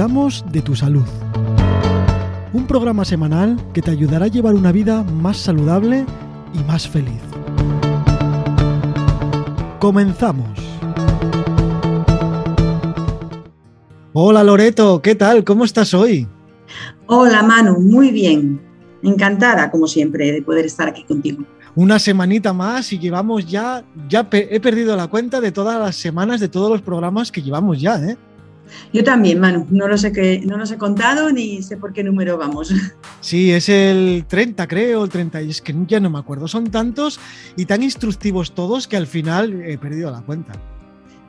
cuidamos de tu salud. Un programa semanal que te ayudará a llevar una vida más saludable y más feliz. Comenzamos. Hola Loreto, ¿qué tal? ¿Cómo estás hoy? Hola Manu, muy bien. Encantada, como siempre, de poder estar aquí contigo. Una semanita más y llevamos ya, ya he perdido la cuenta de todas las semanas, de todos los programas que llevamos ya, ¿eh? Yo también, Manu, no los, he, no los he contado ni sé por qué número vamos. Sí, es el 30 creo, el 30, y es que ya no me acuerdo. Son tantos y tan instructivos todos que al final he perdido la cuenta.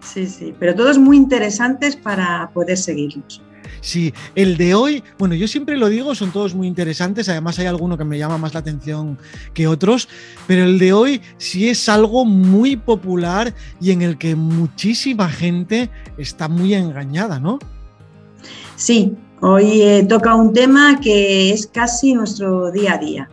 Sí, sí, pero todos muy interesantes para poder seguirlos. Sí, el de hoy, bueno, yo siempre lo digo, son todos muy interesantes, además hay alguno que me llama más la atención que otros, pero el de hoy sí es algo muy popular y en el que muchísima gente está muy engañada, ¿no? Sí, hoy eh, toca un tema que es casi nuestro día a día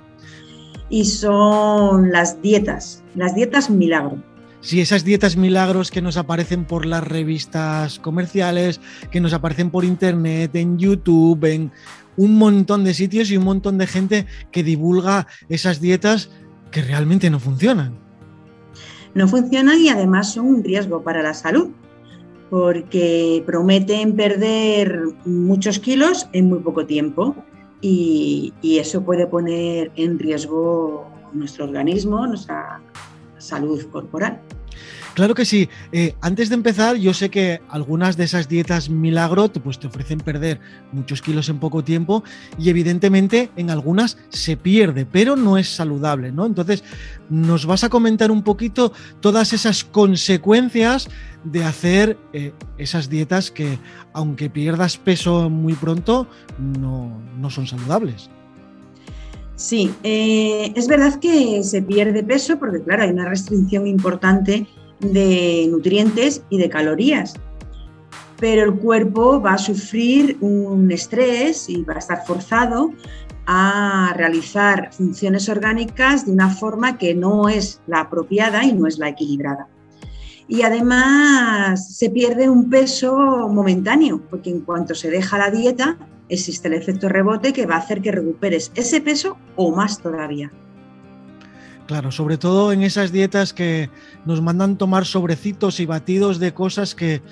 y son las dietas, las dietas milagro si esas dietas milagros que nos aparecen por las revistas comerciales, que nos aparecen por internet, en YouTube, en un montón de sitios y un montón de gente que divulga esas dietas que realmente no funcionan. No funcionan y además son un riesgo para la salud, porque prometen perder muchos kilos en muy poco tiempo y, eso puede poner en riesgo nuestro organismo, nuestra salud corporal. Claro que sí. Eh, antes de empezar, yo sé que algunas de esas dietas milagro pues, te ofrecen perder muchos kilos en poco tiempo y evidentemente en algunas se pierde, pero no es saludable, ¿no? Entonces, nos vas a comentar un poquito todas esas consecuencias de hacer eh, esas dietas que, aunque pierdas peso muy pronto, no, no son saludables. Sí, eh, es verdad que se pierde peso porque, claro, hay una restricción importante de nutrientes y de calorías, pero el cuerpo va a sufrir un estrés y va a estar forzado a realizar funciones orgánicas de una forma que no es la apropiada y no es la equilibrada. Y además se pierde un peso momentáneo, porque en cuanto se deja la dieta, existe el efecto rebote que va a hacer que recuperes ese peso o más todavía. Claro, sobre todo en esas dietas que nos mandan tomar sobrecitos y batidos de cosas que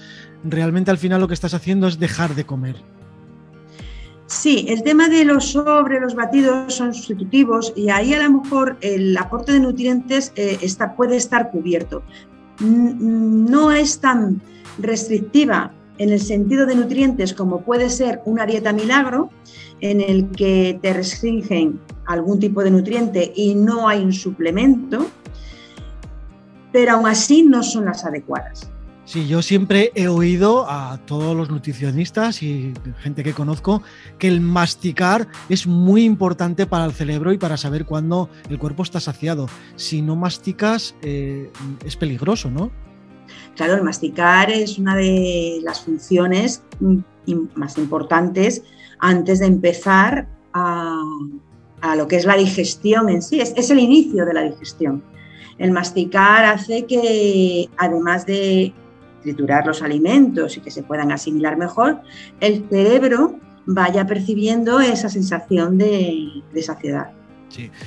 realmente al final lo que estás haciendo es dejar de comer. Sí, el tema de los sobre, los batidos son sustitutivos y ahí a lo mejor el aporte de nutrientes eh, está, puede estar cubierto. No es tan restrictiva en el sentido de nutrientes como puede ser una dieta milagro, en el que te restringen algún tipo de nutriente y no hay un suplemento, pero aún así no son las adecuadas. Sí, yo siempre he oído a todos los nutricionistas y gente que conozco que el masticar es muy importante para el cerebro y para saber cuándo el cuerpo está saciado. Si no masticas eh, es peligroso, ¿no? Claro, el masticar es una de las funciones más importantes antes de empezar a, lo que es la digestión en sí, es, el inicio de la digestión. El masticar hace que, además de triturar los alimentos y que se puedan asimilar mejor, el cerebro vaya percibiendo esa sensación de saciedad.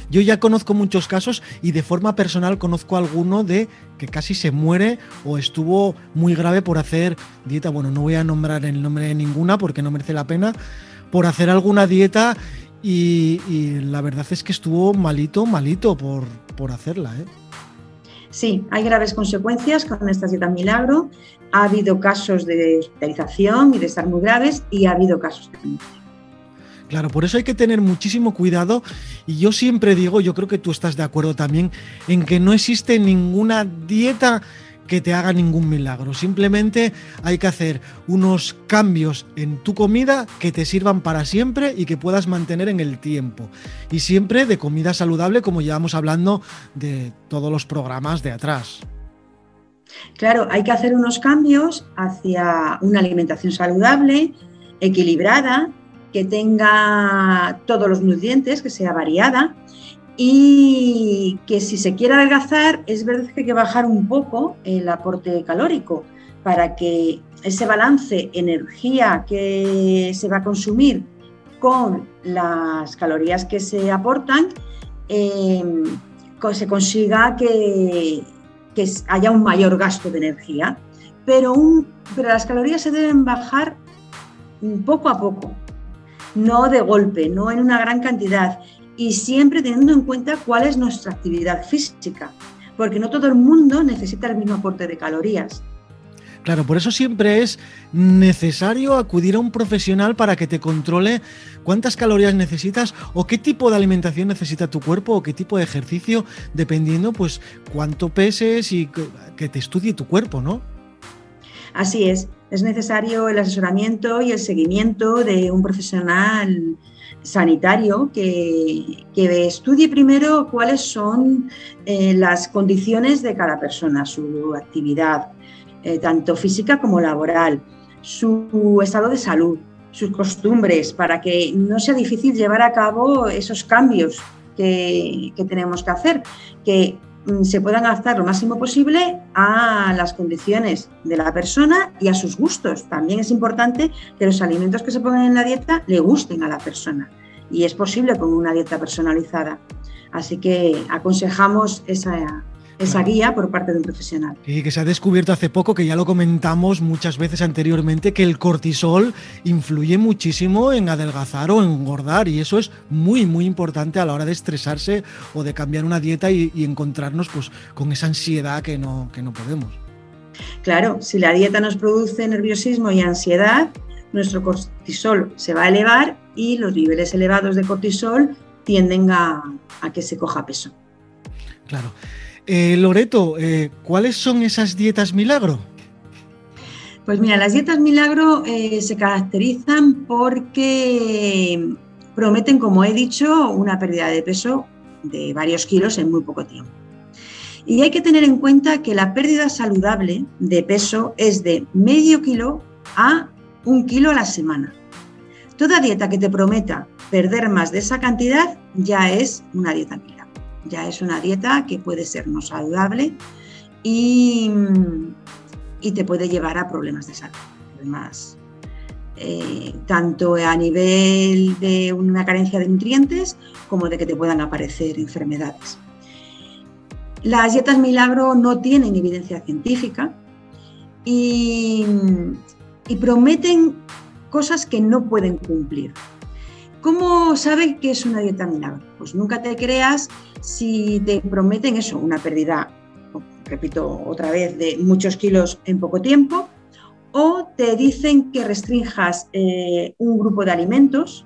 Yo ya conozco muchos casos y de forma personal conozco alguno de que casi se muere o estuvo muy grave por hacer dieta. Bueno, no voy a nombrar el nombre de ninguna porque no merece la pena, por hacer alguna dieta y, la verdad es que estuvo malito, malito por, por hacerla. ¿eh? Sí, hay graves consecuencias con esta dieta milagro. Ha habido casos de hospitalización y de estar muy graves y ha habido casos de. Claro, por eso hay que tener muchísimo cuidado y yo siempre digo, yo creo que tú estás de acuerdo también, en que no existe ninguna dieta que te haga ningún milagro. Simplemente hay que hacer unos cambios en tu comida que te sirvan para siempre y que puedas mantener en el tiempo. Y siempre de comida saludable, como llevamos hablando de todos los programas de atrás. Claro, hay que hacer unos cambios hacia una alimentación saludable, equilibrada, que tenga todos los nutrientes, que sea variada y que si se quiere adelgazar es verdad que hay que bajar un poco el aporte calórico, para que ese balance energía que se va a consumir con las calorías que se aportan, eh, se consiga que, haya un mayor gasto de energía. Pero las calorías se deben bajar poco a poco, no de golpe, no en una gran cantidad y siempre teniendo en cuenta cuál es nuestra actividad física, porque no todo el mundo necesita el mismo aporte de calorías. Claro, por eso siempre es necesario acudir a un profesional para que te controle cuántas calorías necesitas o qué tipo de alimentación necesita tu cuerpo o qué tipo de ejercicio, dependiendo pues cuánto peses y que te estudie tu cuerpo, ¿no? Así es, es necesario el asesoramiento y el seguimiento de un profesional sanitario que, estudie primero cuáles son eh, las condiciones de cada persona, su actividad, eh, tanto física como laboral, su estado de salud, sus costumbres, para que no sea difícil llevar a cabo esos cambios que, que tenemos que hacer, que se puedan adaptar lo máximo posible a las condiciones de la persona y a sus gustos. También es importante que los alimentos que se pongan en la dieta le gusten a la persona y es posible con una dieta personalizada. Así que aconsejamos esa, esa guía por parte de un profesional. Y que se ha descubierto hace poco, que ya lo comentamos muchas veces anteriormente, que el cortisol influye muchísimo en adelgazar o engordar y eso es muy, muy importante a la hora de estresarse o de cambiar una dieta y, encontrarnos pues, con esa ansiedad que no, que no podemos. Claro, si la dieta nos produce nerviosismo y ansiedad, nuestro cortisol se va a elevar y los niveles elevados de cortisol tienden a, a que se coja peso. Claro. Eh, Loreto, eh, ¿cuáles son esas dietas milagro? Pues mira, las dietas milagro eh, se caracterizan porque prometen, como he dicho, una pérdida de peso de varios kilos en muy poco tiempo. Y hay que tener en cuenta que la pérdida saludable de peso es de medio kilo a un kilo a la semana. Toda dieta que te prometa perder más de esa cantidad ya es una dieta milagro ya es una dieta que puede ser no saludable y, te puede llevar a problemas de salud. Además, eh, tanto a nivel de una carencia de nutrientes como de que te puedan aparecer enfermedades. Las dietas milagro no tienen evidencia científica y prometen cosas que no pueden cumplir. ¿Cómo sabes que es una dieta milagro? Pues nunca te creas si te prometen eso, una pérdida, repito otra vez, de muchos kilos en poco tiempo, o te dicen que restrinjas eh, un grupo de alimentos,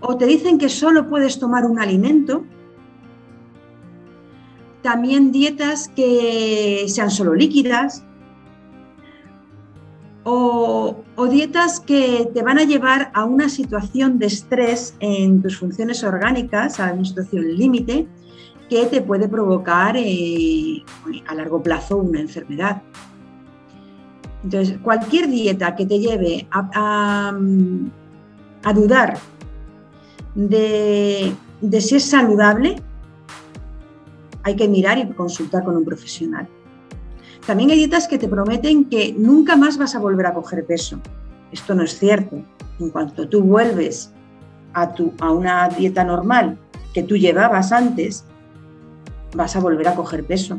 o te dicen que solo puedes tomar un alimento, también dietas que sean solo líquidas, o, dietas que te van a llevar a una situación de estrés en tus funciones orgánicas, a una situación límite, que te puede provocar eh, a largo plazo una enfermedad. Entonces, cualquier dieta que te lleve a, dudar de si es saludable, hay que mirar y consultar con un profesional. También hay dietas que te prometen que nunca más vas a volver a coger peso. Esto no es cierto. En cuanto tú vuelves a, tu, a una dieta normal que tú llevabas antes, vas a volver a coger peso.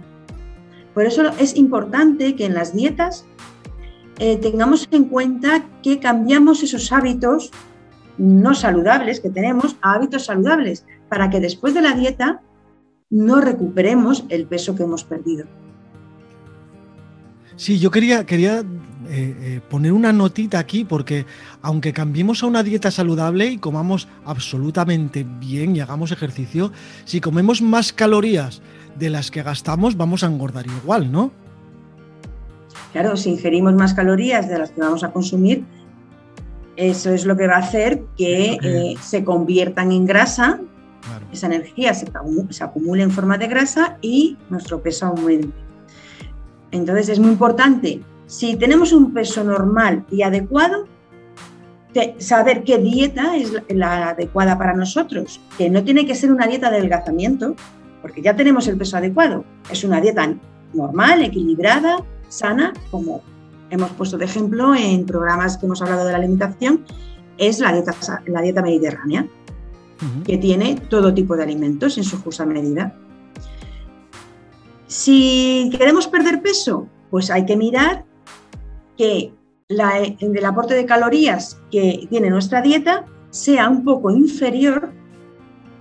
Por eso es importante que en las dietas eh, tengamos en cuenta que cambiamos esos hábitos no saludables que tenemos a hábitos saludables para que después de la dieta no recuperemos el peso que hemos perdido. Sí, yo quería, quería eh, eh, poner una notita aquí porque aunque cambiemos a una dieta saludable y comamos absolutamente bien y hagamos ejercicio, si comemos más calorías de las que gastamos vamos a engordar igual, ¿no? Claro, si ingerimos más calorías de las que vamos a consumir, eso es lo que va a hacer que eh, se conviertan en grasa, esa energía se, se acumule en forma de grasa y nuestro peso aumente. Entonces es muy importante, si tenemos un peso normal y adecuado, saber qué dieta es la adecuada para nosotros, que no tiene que ser una dieta de adelgazamiento, porque ya tenemos el peso adecuado. Es una dieta normal, equilibrada, sana, como hemos puesto de ejemplo en programas que hemos hablado de la alimentación, es la dieta, la dieta mediterránea, que tiene todo tipo de alimentos en su justa medida. Si queremos perder peso, pues hay que mirar que el aporte de calorías que tiene nuestra dieta sea un poco inferior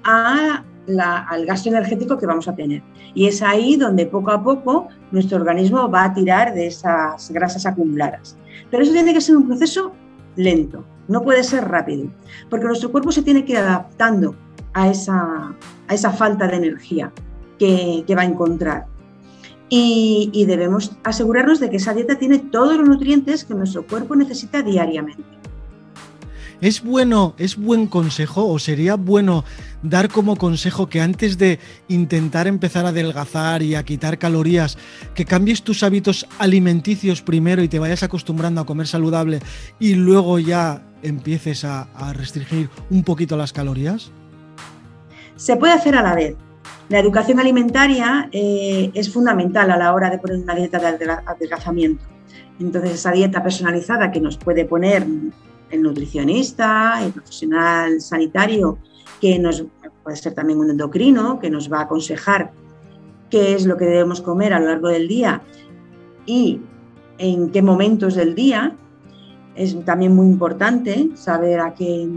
al gasto energético que vamos a tener. Y es ahí donde poco a poco nuestro organismo va a tirar de esas grasas acumuladas. Pero eso tiene que ser un proceso lento, no puede ser rápido, porque nuestro cuerpo se tiene que ir adaptando a esa, falta de energía que va a encontrar y, debemos asegurarnos de que esa dieta tiene todos los nutrientes que nuestro cuerpo necesita diariamente. ¿Es bueno, es buen consejo o sería bueno dar como consejo que antes de intentar empezar a adelgazar y a quitar calorías, que cambies tus hábitos alimenticios primero y te vayas acostumbrando a comer saludable y luego ya empieces a restringir un poquito las calorías? Se puede hacer a la vez. La educación alimentaria eh, es fundamental a la hora de poner una dieta de adelgazamiento. Entonces, esa dieta personalizada que nos puede poner el nutricionista, el profesional sanitario, que nos puede ser también un endocrino, que nos va a aconsejar qué es lo que debemos comer a lo largo del día y en qué momentos del día. Es también muy importante saber a qué,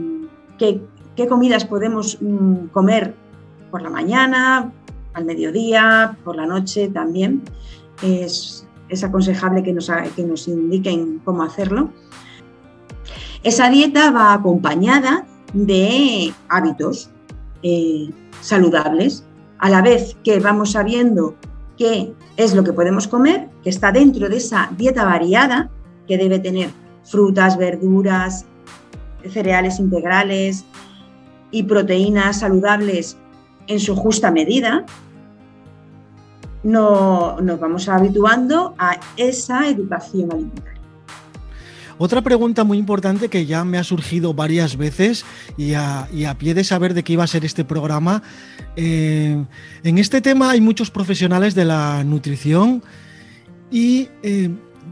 qué comidas podemos mm, comer por la mañana, al mediodía, por la noche también. Es, aconsejable que nos, que nos indiquen cómo hacerlo. Esa dieta va acompañada de hábitos eh, saludables, a la vez que vamos sabiendo qué es lo que podemos comer, que está dentro de esa dieta variada, que debe tener frutas, verduras, cereales integrales y proteínas saludables en su justa medida, no, nos vamos habituando a esa educación alimentaria. Otra pregunta muy importante que ya me ha surgido varias veces y a, pie de saber de qué iba a ser este programa, eh, en este tema hay muchos profesionales de la nutrición y eh,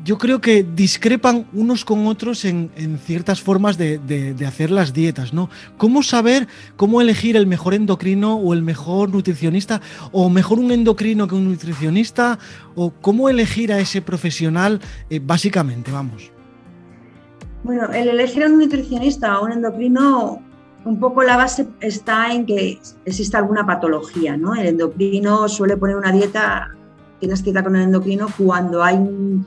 yo creo que discrepan unos con otros en, ciertas formas de, hacer las dietas, ¿no? ¿Cómo saber cómo elegir el mejor endocrino o el mejor nutricionista? ¿O mejor un endocrino que un nutricionista? ¿O cómo elegir a ese profesional eh, básicamente, vamos? Bueno, el elegir a un nutricionista o un endocrino, un poco la base está en que exista alguna patología, ¿no? El endocrino suele poner una dieta, tienes cita con el endocrino cuando hay un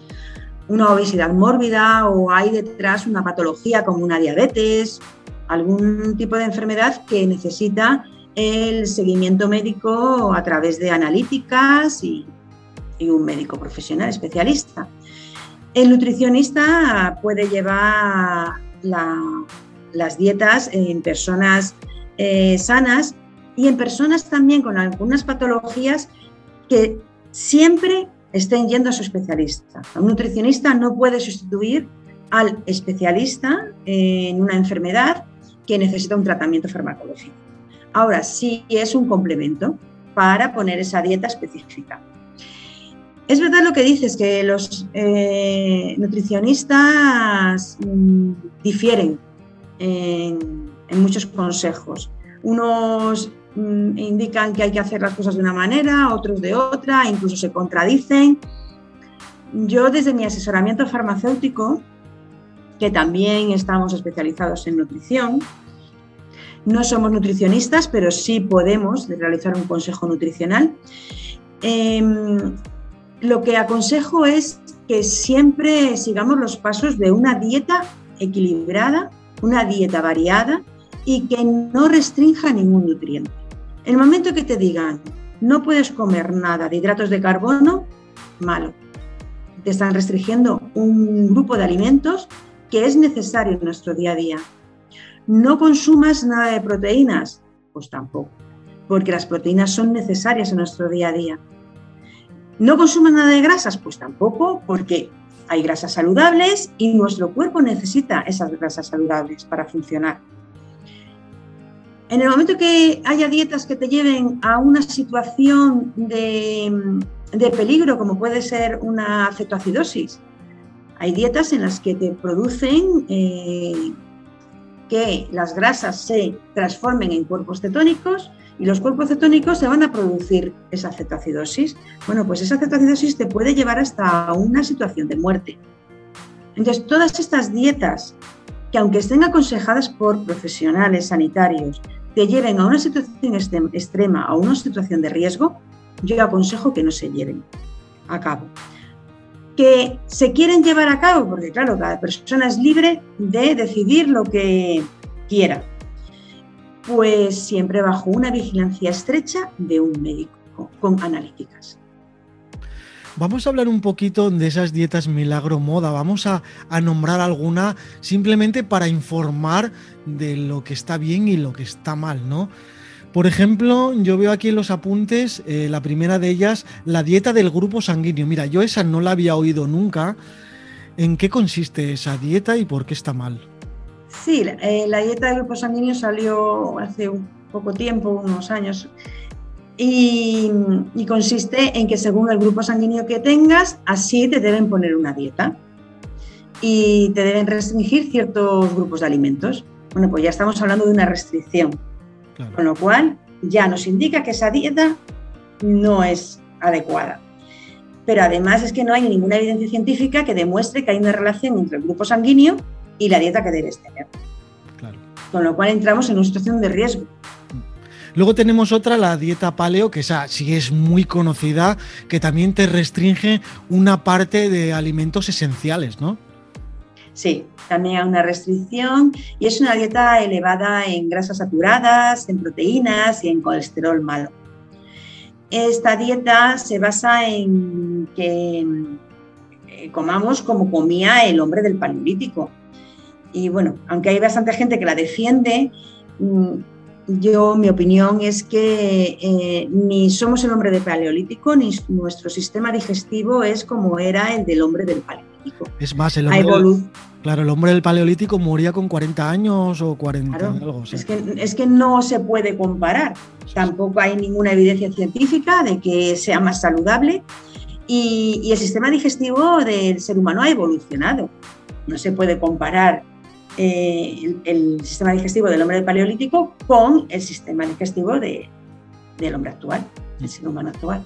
una obesidad mórbida o hay detrás una patología como una diabetes, algún tipo de enfermedad que necesita el seguimiento médico a través de analíticas y, un médico profesional especialista. El nutricionista puede llevar las dietas en personas eh, sanas y en personas también con algunas patologías que siempre estén yendo a su especialista. Un nutricionista no puede sustituir al especialista en una enfermedad que necesita un tratamiento farmacológico. Ahora sí es un complemento para poner esa dieta específica. Es verdad lo que dices, que los eh, nutricionistas mm, difieren en, en muchos consejos. Unos Mm, indican que hay que hacer las cosas de una manera, otros de otra, incluso se contradicen. Yo desde mi asesoramiento farmacéutico, que también estamos especializados en nutrición, no somos nutricionistas, pero sí podemos realizar un consejo nutricional. Em, lo que aconsejo es que siempre sigamos los pasos de una dieta equilibrada, una dieta variada y que no restrinja ningún nutriente. El momento que te digan no puedes comer nada de hidratos de carbono, malo. Te están restringiendo un grupo de alimentos que es necesario en nuestro día a día. No consumas nada de proteínas, pues tampoco, porque las proteínas son necesarias en nuestro día a día. No consumas nada de grasas, pues tampoco, porque hay grasas saludables y nuestro cuerpo necesita esas grasas saludables para funcionar. En el momento que haya dietas que te lleven a una situación de, peligro, como puede ser una cetoacidosis, hay dietas en las que te producen eh, que las grasas se transformen en cuerpos cetónicos y los cuerpos cetónicos se van a producir esa cetoacidosis. Bueno, pues esa cetoacidosis te puede llevar hasta una situación de muerte. Entonces, todas estas dietas que aunque estén aconsejadas por profesionales sanitarios, te lleven a una situación extrema, a una situación de riesgo, yo aconsejo que no se lleven a cabo. Que se quieren llevar a cabo, porque claro, cada persona es libre de decidir lo que quiera, pues siempre bajo una vigilancia estrecha de un médico con analíticas. Vamos a hablar un poquito de esas dietas milagro moda. Vamos a, nombrar alguna simplemente para informar de lo que está bien y lo que está mal, ¿no? Por ejemplo, yo veo aquí en los apuntes eh, la primera de ellas, la dieta del grupo sanguíneo. Mira, yo esa no la había oído nunca. ¿En qué consiste esa dieta y por qué está mal? Sí, la, eh, la dieta del grupo sanguíneo salió hace un poco tiempo, unos años, y, consiste en que según el grupo sanguíneo que tengas, así te deben poner una dieta y te deben restringir ciertos grupos de alimentos. Bueno, pues ya estamos hablando de una restricción, con lo cual ya nos indica que esa dieta no es adecuada. Pero además es que no hay ninguna evidencia científica que demuestre que hay una relación entre el grupo sanguíneo y la dieta que debes tener. Con lo cual entramos en una situación de riesgo. Luego tenemos otra, la dieta paleo, que esa sí es muy conocida, que también te restringe una parte de alimentos esenciales, ¿no? Sí, también hay una restricción y es una dieta elevada en grasas saturadas, en proteínas y en colesterol malo. Esta dieta se basa en que eh, comamos como comía el hombre del paleolítico. Y bueno, aunque hay bastante gente que la defiende, mm, yo, mi opinión es que eh, ni somos el hombre del paleolítico, ni nuestro sistema digestivo es como era el del hombre del paleolítico. Es más, el hombre, claro, el hombre del paleolítico moría con 40 años o 40 algo. Es, que, es que no se puede comparar. Tampoco hay ninguna evidencia científica de que sea más saludable. y el sistema digestivo del ser humano ha evolucionado. No se puede comparar eh, el, sistema digestivo del hombre del paleolítico con el sistema digestivo del hombre actual, del ser humano actual.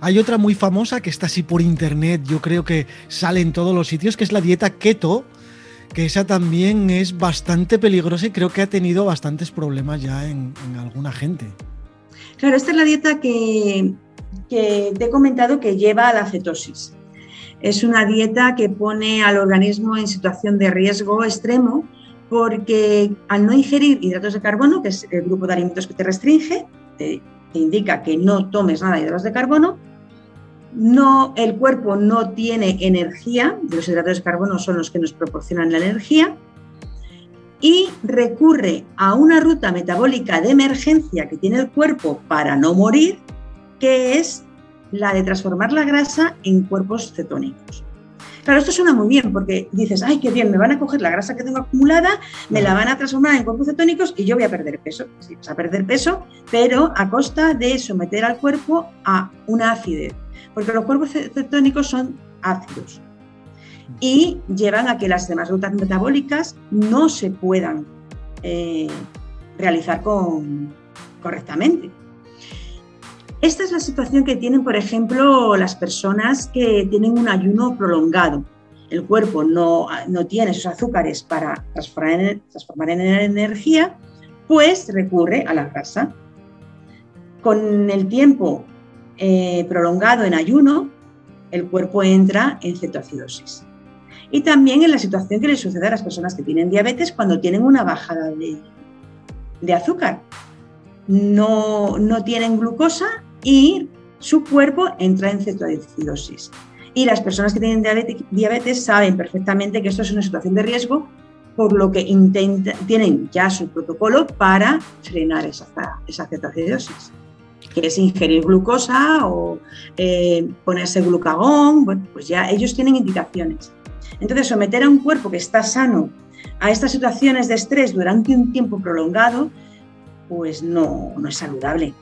Hay otra muy famosa que está así por internet, yo creo que sale en todos los sitios, que es la dieta keto, que esa también es bastante peligrosa y creo que ha tenido bastantes problemas ya en, alguna gente. Claro, esta es la dieta que, que te he comentado que lleva a la cetosis. Es una dieta que pone al organismo en situación de riesgo extremo porque al no ingerir hidratos de carbono, que es el grupo de alimentos que te restringe, te, indica que no tomes nada de hidratos de carbono, no, el cuerpo no tiene energía, los hidratos de carbono son los que nos proporcionan la energía, y recurre a una ruta metabólica de emergencia que tiene el cuerpo para no morir, que es la de transformar la grasa en cuerpos cetónicos. Claro, esto suena muy bien porque dices, ay, qué bien, me van a coger la grasa que tengo acumulada, me la van a transformar en cuerpos cetónicos y yo voy a perder peso. Sí, vas a perder peso, pero a costa de someter al cuerpo a una acidez, porque los cuerpos cetónicos son ácidos y llevan a que las demás rutas metabólicas no se puedan eh, realizar correctamente. Esta es la situación que tienen, por ejemplo, las personas que tienen un ayuno prolongado. El cuerpo no, no tiene esos azúcares para transformar en, transformar en energía, pues recurre a la grasa. Con el tiempo eh, prolongado en ayuno, el cuerpo entra en cetoacidosis. Y también en la situación que le sucede a las personas que tienen diabetes cuando tienen una bajada de, de azúcar. No, no tienen glucosa y su cuerpo entra en cetoacidosis. Y las personas que tienen diabetes, saben perfectamente que esto es una situación de riesgo, por lo que tienen ya su protocolo para frenar esa, esa cetoacidosis, que es ingerir glucosa o eh, ponerse glucagón, bueno, pues ya ellos tienen indicaciones. Entonces, someter a un cuerpo que está sano a estas situaciones de estrés durante un tiempo prolongado pues no, no es saludable.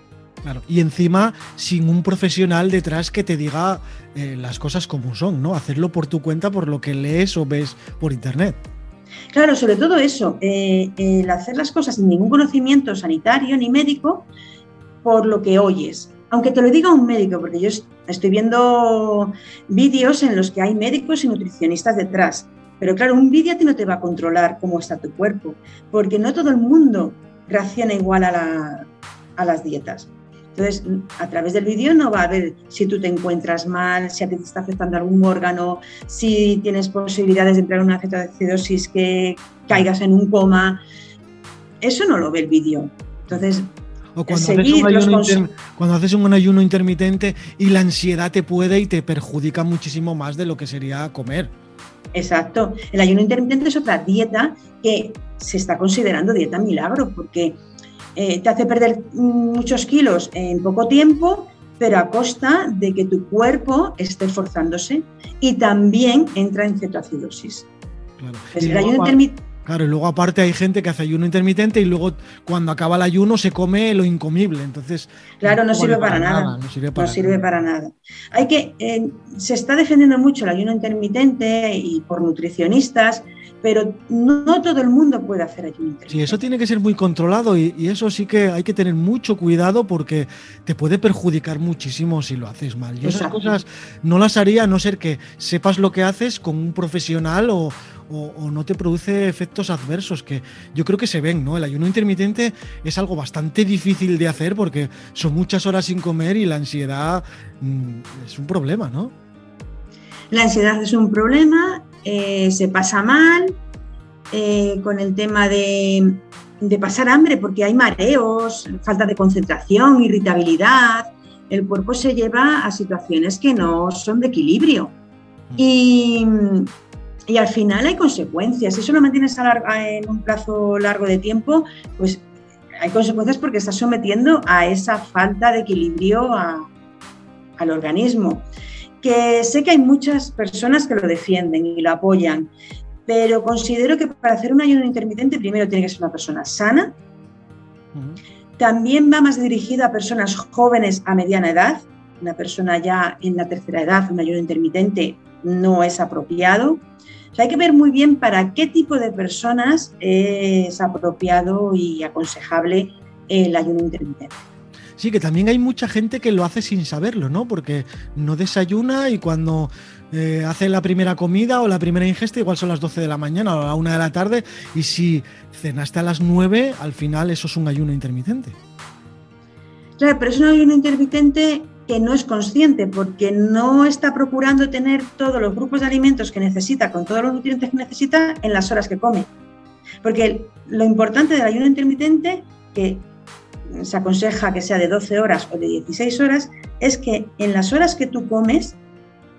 Claro. Y encima, sin un profesional detrás que te diga eh, las cosas como son, ¿no? Hacerlo por tu cuenta, por lo que lees o ves por internet. Claro, sobre todo eso, eh, el hacer las cosas sin ningún conocimiento sanitario ni médico, por lo que oyes. Aunque te lo diga un médico, porque yo estoy viendo vídeos en los que hay médicos y nutricionistas detrás. Pero claro, un vídeo a ti no te va a controlar cómo está tu cuerpo, porque no todo el mundo reacciona igual a, a las dietas. Entonces, a través del vídeo no va a ver si tú te encuentras mal, si a ti te está afectando algún órgano, si tienes posibilidades de entrar en una cetoacidosis que caigas en un coma. Eso no lo ve el vídeo. Entonces, o cuando haces, cuando haces, un ayuno intermitente y la ansiedad te puede y te perjudica muchísimo más de lo que sería comer. Exacto. El ayuno intermitente es otra dieta que se está considerando dieta milagro porque eh, te hace perder muchos kilos en poco tiempo, pero a costa de que tu cuerpo esté esforzándose y también entra en cetoacidosis. Claro. y luego aparte hay gente que hace ayuno intermitente y luego cuando acaba el ayuno se come lo incomible. Entonces. Claro, no, sirve para, nada, No sirve para, nada. Hay que. Eh, se está defendiendo mucho el ayuno intermitente y por nutricionistas pero no todo el mundo puede hacer ayuno intermitente. Sí, eso tiene que ser muy controlado y, eso sí que hay que tener mucho cuidado porque te puede perjudicar muchísimo si lo haces mal. Yo esas cosas no las haría a no ser que sepas lo que haces con un profesional o, no te produce efectos adversos que yo creo que se ven, ¿no? El ayuno intermitente es algo bastante difícil de hacer porque son muchas horas sin comer y la ansiedad mm, es un problema, ¿no? La ansiedad es un problema eh, se pasa mal eh, con el tema de, pasar hambre porque hay mareos, falta de concentración, irritabilidad. El cuerpo se lleva a situaciones que no son de equilibrio. Y, al final hay consecuencias. Si eso lo mantienes en un plazo largo de tiempo, pues hay consecuencias porque estás sometiendo a esa falta de equilibrio al organismo que sé que hay muchas personas que lo defienden y lo apoyan, pero considero que para hacer un ayuno intermitente primero tiene que ser una persona sana. También va más dirigido a personas jóvenes a mediana edad. Una persona ya en la tercera edad, un ayuno intermitente no es apropiado. hay que ver muy bien para qué tipo de personas es apropiado y aconsejable el ayuno intermitente. Sí, que también hay mucha gente que lo hace sin saberlo, ¿no? Porque no desayuna y cuando eh, hace la primera comida o la primera ingesta, igual son las 12 de la mañana o la 1 de la tarde, y si cenaste a las 9, al final eso es un ayuno intermitente. Claro, pero es un ayuno intermitente que no es consciente porque no está procurando tener todos los grupos de alimentos que necesita, con todos los nutrientes que necesita, en las horas que come. Porque lo importante del ayuno intermitente, que se aconseja que sea de 12 horas o de 16 horas, es que en las horas que tú comes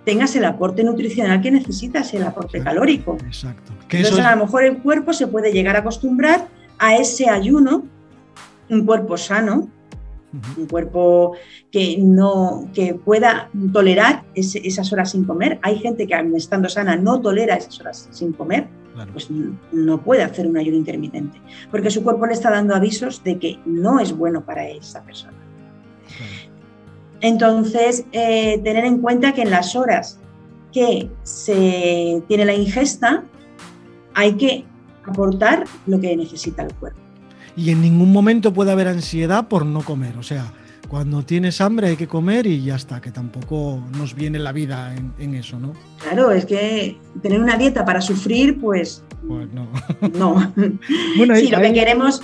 tengas el aporte nutricional que necesitas, el aporte calórico. Exacto. Entonces, a lo mejor el cuerpo se puede llegar a acostumbrar a ese ayuno, un cuerpo sano, un cuerpo que no que pueda tolerar esas horas sin comer. Hay gente que estando sana no tolera esas horas sin comer pues no puede hacer un ayuno intermitente, porque su cuerpo le está dando avisos de que no es bueno para esa persona. Entonces, eh, tener en cuenta que en las horas que se tiene la ingesta, hay que aportar lo que necesita el cuerpo. Y en ningún momento puede haber ansiedad por no comer, o sea, cuando tienes hambre hay que comer y ya está, que tampoco nos viene la vida en, eso, ¿no? Claro, es que tener una dieta para sufrir, pues. Pues no. No. bueno, lo que queremos.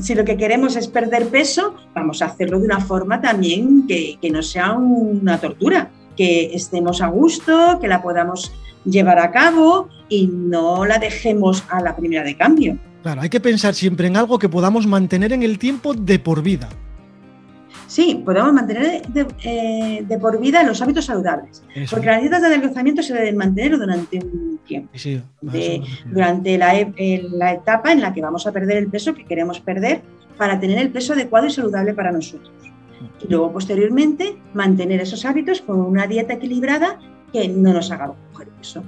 Si lo que queremos es perder peso, vamos a hacerlo de una forma también que, que no sea una tortura, que estemos a gusto, que la podamos llevar a cabo y no la dejemos a la primera de cambio. Claro, hay que pensar siempre en algo que podamos mantener en el tiempo de por vida sí, podemos mantener eh, de, por vida los hábitos saludables. Porque las dietas de adelgazamiento se deben mantener durante un tiempo. durante e, la, etapa en la que vamos a perder el peso que queremos perder para tener el peso adecuado y saludable para nosotros. Y luego, posteriormente, mantener esos hábitos con una dieta equilibrada que no nos haga coger peso.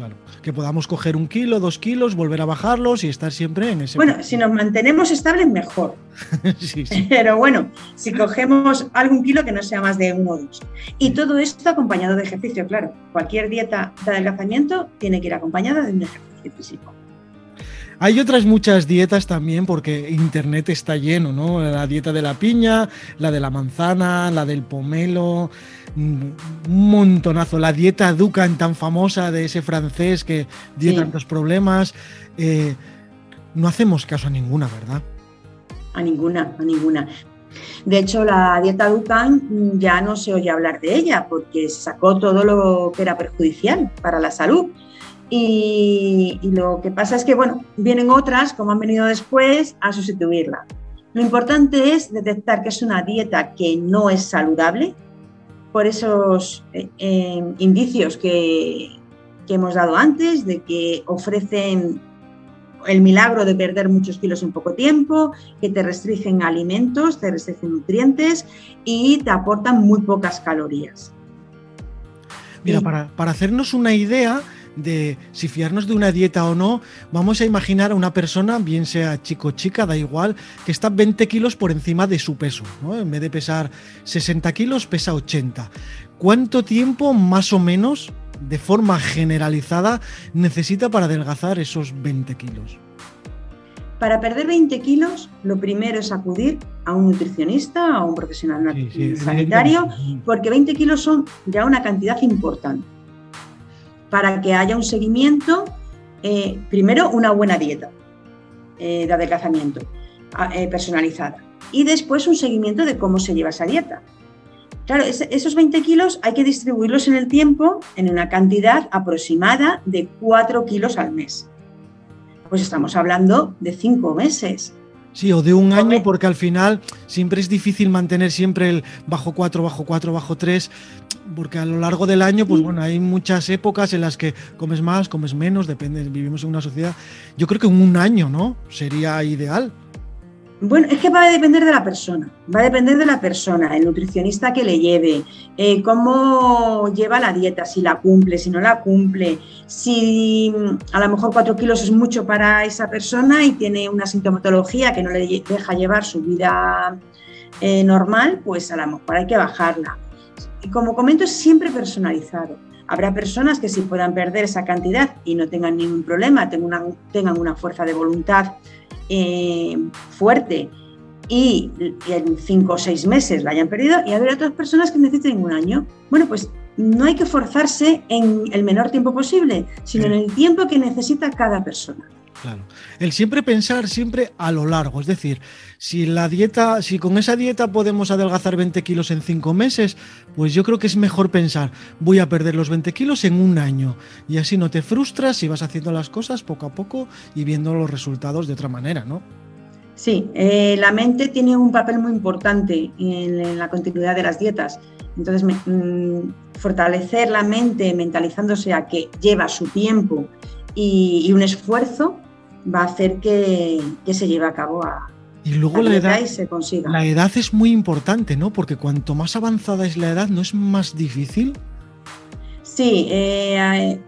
Claro, que podamos coger un kilo, dos kilos, volver a bajarlos y estar siempre en ese. Bueno, si nos mantenemos estables, mejor. sí, sí. Pero bueno, si cogemos algún kilo que no sea más de uno o dos. Y todo esto acompañado de ejercicio, claro. Cualquier dieta de adelgazamiento tiene que ir acompañada de un ejercicio físico. Hay otras muchas dietas también porque Internet está lleno, ¿no? La dieta de la piña, la de la manzana, la del pomelo, un montonazo. La dieta Dukan tan famosa de ese francés que dio tantos problemas. Eh, no hacemos caso a ninguna, ¿verdad? A ninguna, a ninguna. De hecho, la dieta Dukan ya no se oye hablar de ella porque sacó todo lo que era perjudicial para la salud. Y, lo que pasa es que, bueno, vienen otras, como han venido después, a sustituirla. Lo importante es detectar que es una dieta que no es saludable por esos eh, eh, indicios que, que hemos dado antes, de que ofrecen el milagro de perder muchos kilos en poco tiempo, que te restringen alimentos, te restringen nutrientes y te aportan muy pocas calorías. Mira, para, para, hacernos una idea, de si fiarnos de una dieta o no, vamos a imaginar a una persona, bien sea chico o chica, da igual, que está 20 kilos por encima de su peso. En vez de pesar 60 kilos, pesa 80. ¿Cuánto tiempo más o menos, de forma generalizada, necesita para adelgazar esos 20 kilos? Para perder 20 kilos, lo primero es acudir a un nutricionista, a un profesional sanitario, porque 20 kilos son ya una cantidad importante para que haya un seguimiento, eh, primero una buena dieta eh, de adelgazamiento eh, personalizada y después un seguimiento de cómo se lleva esa dieta. Claro, esos 20 kilos hay que distribuirlos en el tiempo en una cantidad aproximada de 4 kilos al mes. Pues estamos hablando de 5 meses. Sí, o de un año, porque al final siempre es difícil mantener siempre el bajo 4, bajo 4, bajo 3 porque a lo largo del año, pues bueno, hay muchas épocas en las que comes más, comes menos, depende, vivimos en una sociedad. Yo creo que un año, ¿no? Sería ideal. Bueno, es que va a depender de la persona, va a depender de la persona, el nutricionista que le lleve, eh, cómo lleva la dieta, si la cumple, si no la cumple, si a lo mejor cuatro kilos es mucho para esa persona y tiene una sintomatología que no le deja llevar su vida eh, normal, pues a lo mejor hay que bajarla como comento, es siempre personalizado. Habrá personas que si puedan perder esa cantidad y no tengan ningún problema, tengan una, tengan una fuerza de voluntad eh, fuerte y, en cinco o seis meses la hayan perdido, y habrá otras personas que necesiten un año. Bueno, pues no hay que forzarse en el menor tiempo posible, sino en el tiempo que necesita cada persona. Claro. El siempre pensar siempre a lo largo, es decir, si la dieta, si con esa dieta podemos adelgazar 20 kilos en 5 meses, pues yo creo que es mejor pensar, voy a perder los 20 kilos en un año. Y así no te frustras y vas haciendo las cosas poco a poco y viendo los resultados de otra manera, ¿no? Sí, eh, la mente tiene un papel muy importante en, la continuidad de las dietas. Entonces, mm, fortalecer la mente mentalizándose a que lleva su tiempo y un esfuerzo va a hacer que, se lleve a cabo a, y luego la edad, se consiga. la edad es muy importante, ¿no? Porque cuanto más avanzada es la edad, ¿no es más difícil? Sí, eh,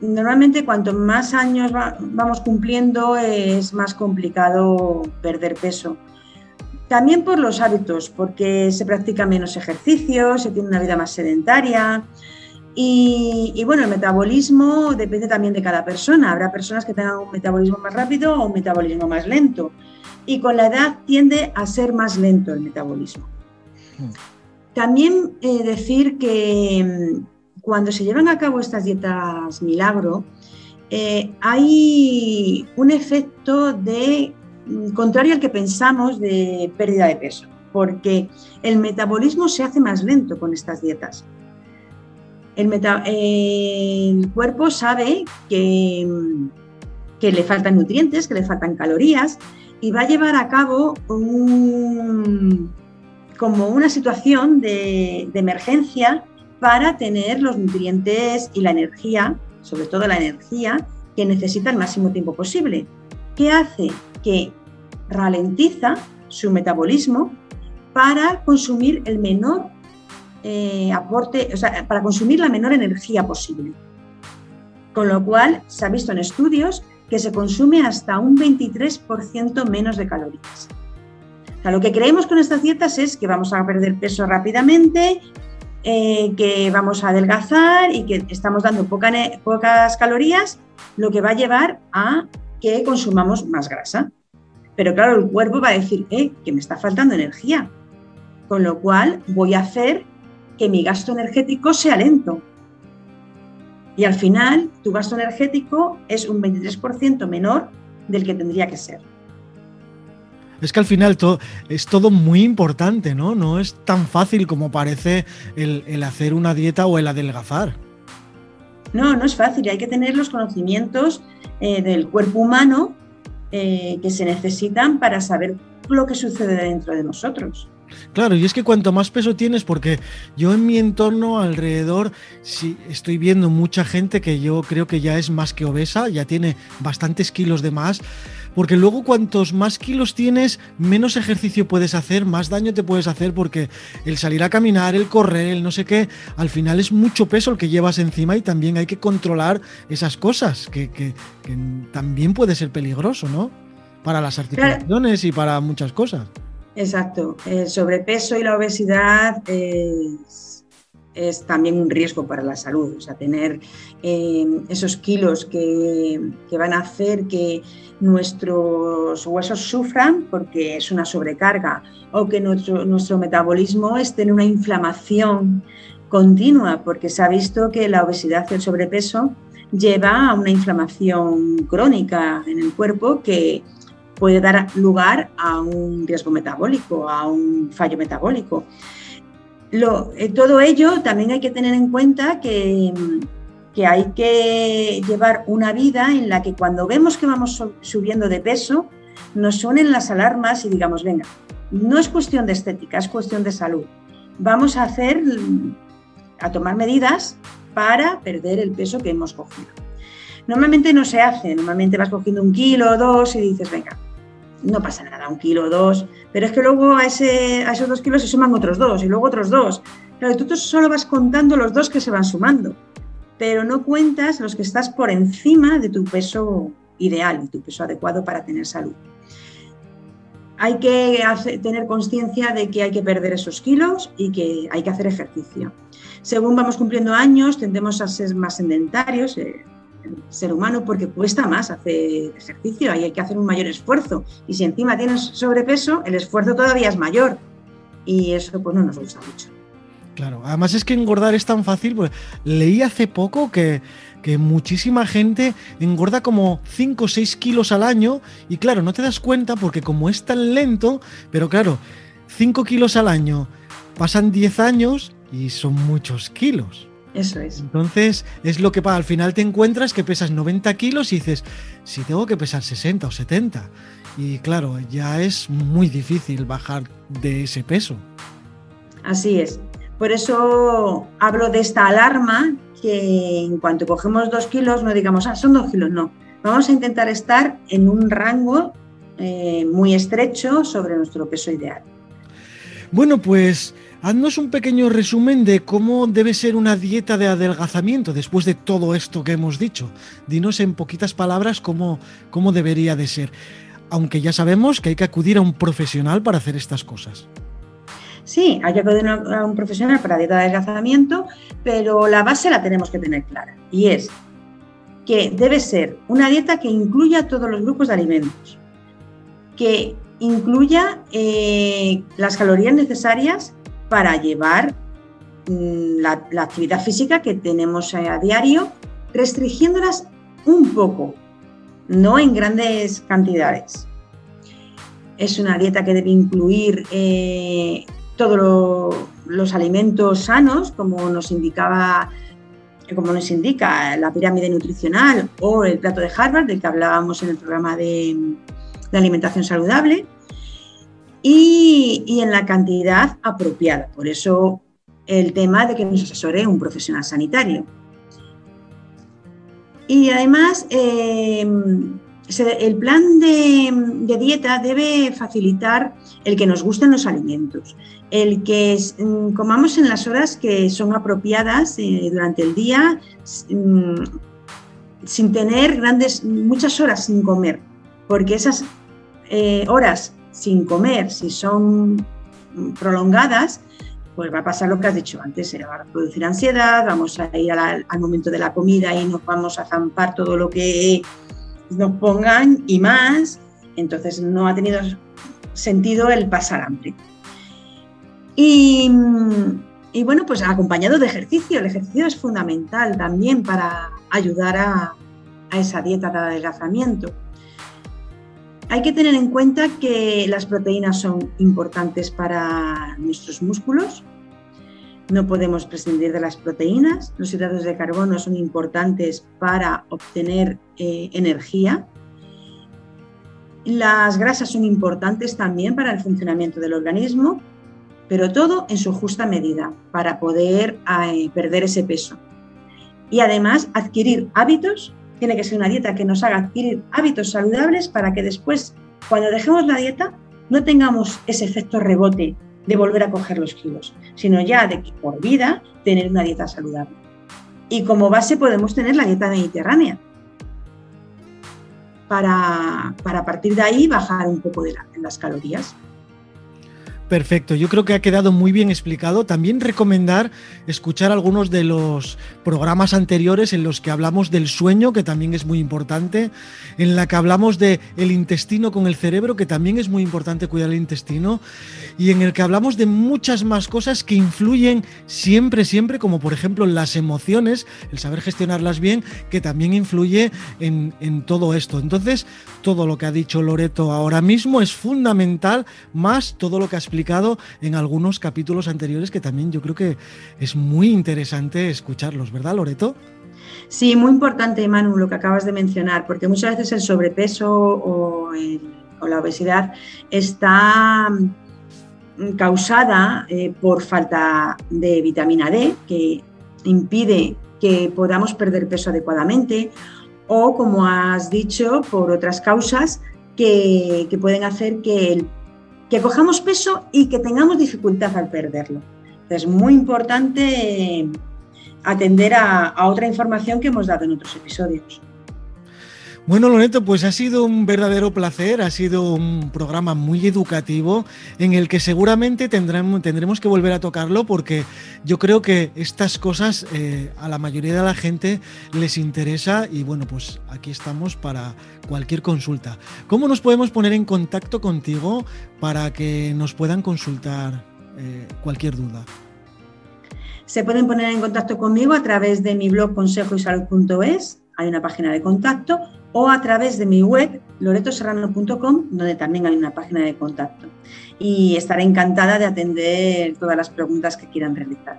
normalmente cuanto más años vamos cumpliendo es más complicado perder peso. También por los hábitos, porque se practica menos ejercicio, se tiene una vida más sedentaria, y, bueno, el metabolismo depende también de cada persona. Habrá personas que tengan un metabolismo más rápido o un metabolismo más lento. Y con la edad tiende a ser más lento el metabolismo. Hmm. También eh, decir que mm, cuando se llevan a cabo estas dietas milagro, eh, hay un efecto de mm, contrario al que pensamos de pérdida de peso, porque el metabolismo se hace más lento con estas dietas. El, cuerpo sabe que, le faltan nutrientes, que le faltan calorías y va a llevar a cabo como una situación de, de emergencia para tener los nutrientes y la energía, sobre todo la energía, que necesita el máximo tiempo posible. ¿Qué hace? Que ralentiza su metabolismo para consumir el menor eh, aporte, o sea, para consumir la menor energía posible. Con lo cual, se ha visto en estudios que se consume hasta un 23% menos de calorías. lo que creemos con estas dietas es que vamos a perder peso rápidamente, eh, que vamos a adelgazar y que estamos dando pocas calorías, lo que va a llevar a que consumamos más grasa. Pero claro, el cuerpo va a decir, eh, que me está faltando energía, con lo cual voy a hacer que mi gasto energético sea lento. Y al final, tu gasto energético es un 23% menor del que tendría que ser. Es que al final es todo muy importante, ¿no? No es tan fácil como parece el, hacer una dieta o el adelgazar. No, no es fácil. Hay que tener los conocimientos eh, del cuerpo humano eh, que se necesitan para saber lo que sucede dentro de nosotros. Claro, y es que cuanto más peso tienes, porque yo en mi entorno alrededor sí estoy viendo mucha gente que yo creo que ya es más que obesa, ya tiene bastantes kilos de más, porque luego cuantos más kilos tienes, menos ejercicio puedes hacer, más daño te puedes hacer, porque el salir a caminar, el correr, el no sé qué, al final es mucho peso el que llevas encima y también hay que controlar esas cosas, que, que también puede ser peligroso, ¿no? Para las articulaciones y para muchas cosas. Exacto. El sobrepeso y la obesidad es, también un riesgo para la salud. O sea, tener eh, esos kilos que, van a hacer que nuestros huesos sufran porque es una sobrecarga o que nuestro, nuestro metabolismo esté en una inflamación continua porque se ha visto que la obesidad y el sobrepeso lleva a una inflamación crónica en el cuerpo que puede dar lugar a un riesgo metabólico, a un fallo metabólico. Eh, todo ello también hay que tener en cuenta que, que, hay que llevar una vida en la que cuando vemos que vamos subiendo de peso, nos suenen las alarmas y digamos, venga, no es cuestión de estética, es cuestión de salud. Vamos a hacer, a tomar medidas para perder el peso que hemos cogido. Normalmente no se hace, normalmente vas cogiendo un kilo o dos y dices, venga, no pasa nada, un kilo dos, pero es que luego a, esos dos kilos se suman otros dos y luego otros dos. Claro, tú solo vas contando los dos que se van sumando, pero no cuentas los que estás por encima de tu peso ideal, tu peso adecuado para tener salud. Hay que tener conciencia de que hay que perder esos kilos y que hay que hacer ejercicio. Según vamos cumpliendo años, tendemos a ser más sedentarios. Eh, ser humano porque cuesta más hacer ejercicio y hay que hacer un mayor esfuerzo. Y si encima tienes sobrepeso, el esfuerzo todavía es mayor. Y eso pues no nos gusta mucho. Claro, además es que engordar es tan fácil. Pues, leí hace poco que, que muchísima gente engorda como 5 o 6 kilos al año y claro, no te das cuenta porque como es tan lento, pero claro, 5 kilos al año, pasan 10 años y son muchos kilos. Eso es. Entonces, es lo que al final te encuentras que pesas 90 kilos y dices, si tengo que pesar 60 o 70. Y claro, ya es muy difícil bajar de ese peso. Así es. Por eso hablo de esta alarma que en cuanto cogemos dos kilos no digamos, ah, son dos kilos, no. Vamos a intentar estar en un rango eh, muy estrecho sobre nuestro peso ideal. Bueno, pues Haznos un pequeño resumen de cómo debe ser una dieta de adelgazamiento después de todo esto que hemos dicho. Dinos en poquitas palabras cómo, cómo debería de ser, aunque ya sabemos que hay que acudir a un profesional para hacer estas cosas. Sí, hay que acudir a un profesional para dieta de adelgazamiento, pero la base la tenemos que tener clara y es que debe ser una dieta que incluya todos los grupos de alimentos, que incluya eh, las calorías necesarias para llevar mm, la, actividad física que tenemos a diario, restringiéndolas un poco, no en grandes cantidades. Es una dieta que debe incluir eh, todos los alimentos sanos, como nos indicaba como nos indica la pirámide nutricional o el plato de Harvard, del que hablábamos en el programa de alimentación saludable, y, en la cantidad apropiada. Por eso el tema de que nos asesore un profesional sanitario. Y además, eh, el plan de, dieta debe facilitar el que nos gusten los alimentos, el que mm, comamos en las horas que son apropiadas eh, durante el día, mm, sin tener grandes, muchas horas sin comer, porque esas eh, horas sin comer, si son prolongadas, pues va a pasar lo que has dicho antes, se va a producir ansiedad, vamos a ir al momento de la comida y nos vamos a zampar todo lo que nos pongan y más, entonces no ha tenido sentido el pasar hambre. Y, bueno, pues acompañado de ejercicio, el ejercicio es fundamental también para ayudar a, a esa dieta de adelgazamiento. Hay que tener en cuenta que las proteínas son importantes para nuestros músculos. No podemos prescindir de las proteínas. Los hidratos de carbono son importantes para obtener eh, energía. Las grasas son importantes también para el funcionamiento del organismo, pero todo en su justa medida para poder eh, perder ese peso. Y además adquirir hábitos tiene que ser una dieta que nos haga adquirir hábitos saludables para que después, cuando dejemos la dieta, no tengamos ese efecto rebote de volver a coger los kilos, sino ya de que por vida tener una dieta saludable. Y como base podemos tener la dieta mediterránea, para, para partir de ahí bajar un poco las calorías. Perfecto, yo creo que ha quedado muy bien explicado. También recomendar escuchar algunos de los programas anteriores en los que hablamos del sueño, que también es muy importante, en la que hablamos de el intestino con el cerebro, que también es muy importante cuidar el intestino, y en el que hablamos de muchas más cosas que influyen siempre, siempre, como por ejemplo las emociones, el saber gestionarlas bien, que también influye en, en todo esto. Entonces, todo lo que ha dicho Loreto ahora mismo es fundamental, más todo lo que ha explicado en algunos capítulos anteriores que también yo creo que es muy interesante escucharlos, ¿verdad, Loreto? Sí, muy importante, Manu, lo que acabas de mencionar, porque muchas veces el sobrepeso o, la obesidad está mm, causada eh, por falta de vitamina D, que impide que podamos perder peso adecuadamente, o como has dicho, por otras causas que, que pueden hacer que el que cojamos peso y que tengamos dificultad al perderlo. Es muy importante atender a, otra información que hemos dado en otros episodios. Bueno, Loreto, pues ha sido un verdadero placer, ha sido un programa muy educativo en el que seguramente tendremos, que volver a tocarlo porque yo creo que estas cosas eh, a la mayoría de la gente les interesa y bueno, pues aquí estamos para cualquier consulta. ¿Cómo nos podemos poner en contacto contigo para que nos puedan consultar eh, cualquier duda? Se pueden poner en contacto conmigo a través de mi blog consejoysalud.es, hay una página de contacto, o a través de mi web loretoserrano.com, donde también hay una página de contacto. Y estaré encantada de atender todas las preguntas que quieran realizar.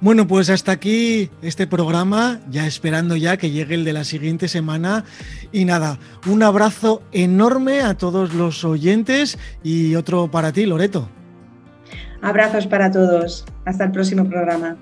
Bueno, pues hasta aquí este programa, ya esperando ya que llegue el de la siguiente semana. Y nada, un abrazo enorme a todos los oyentes y otro para ti, Loreto. Abrazos para todos. Hasta el próximo programa.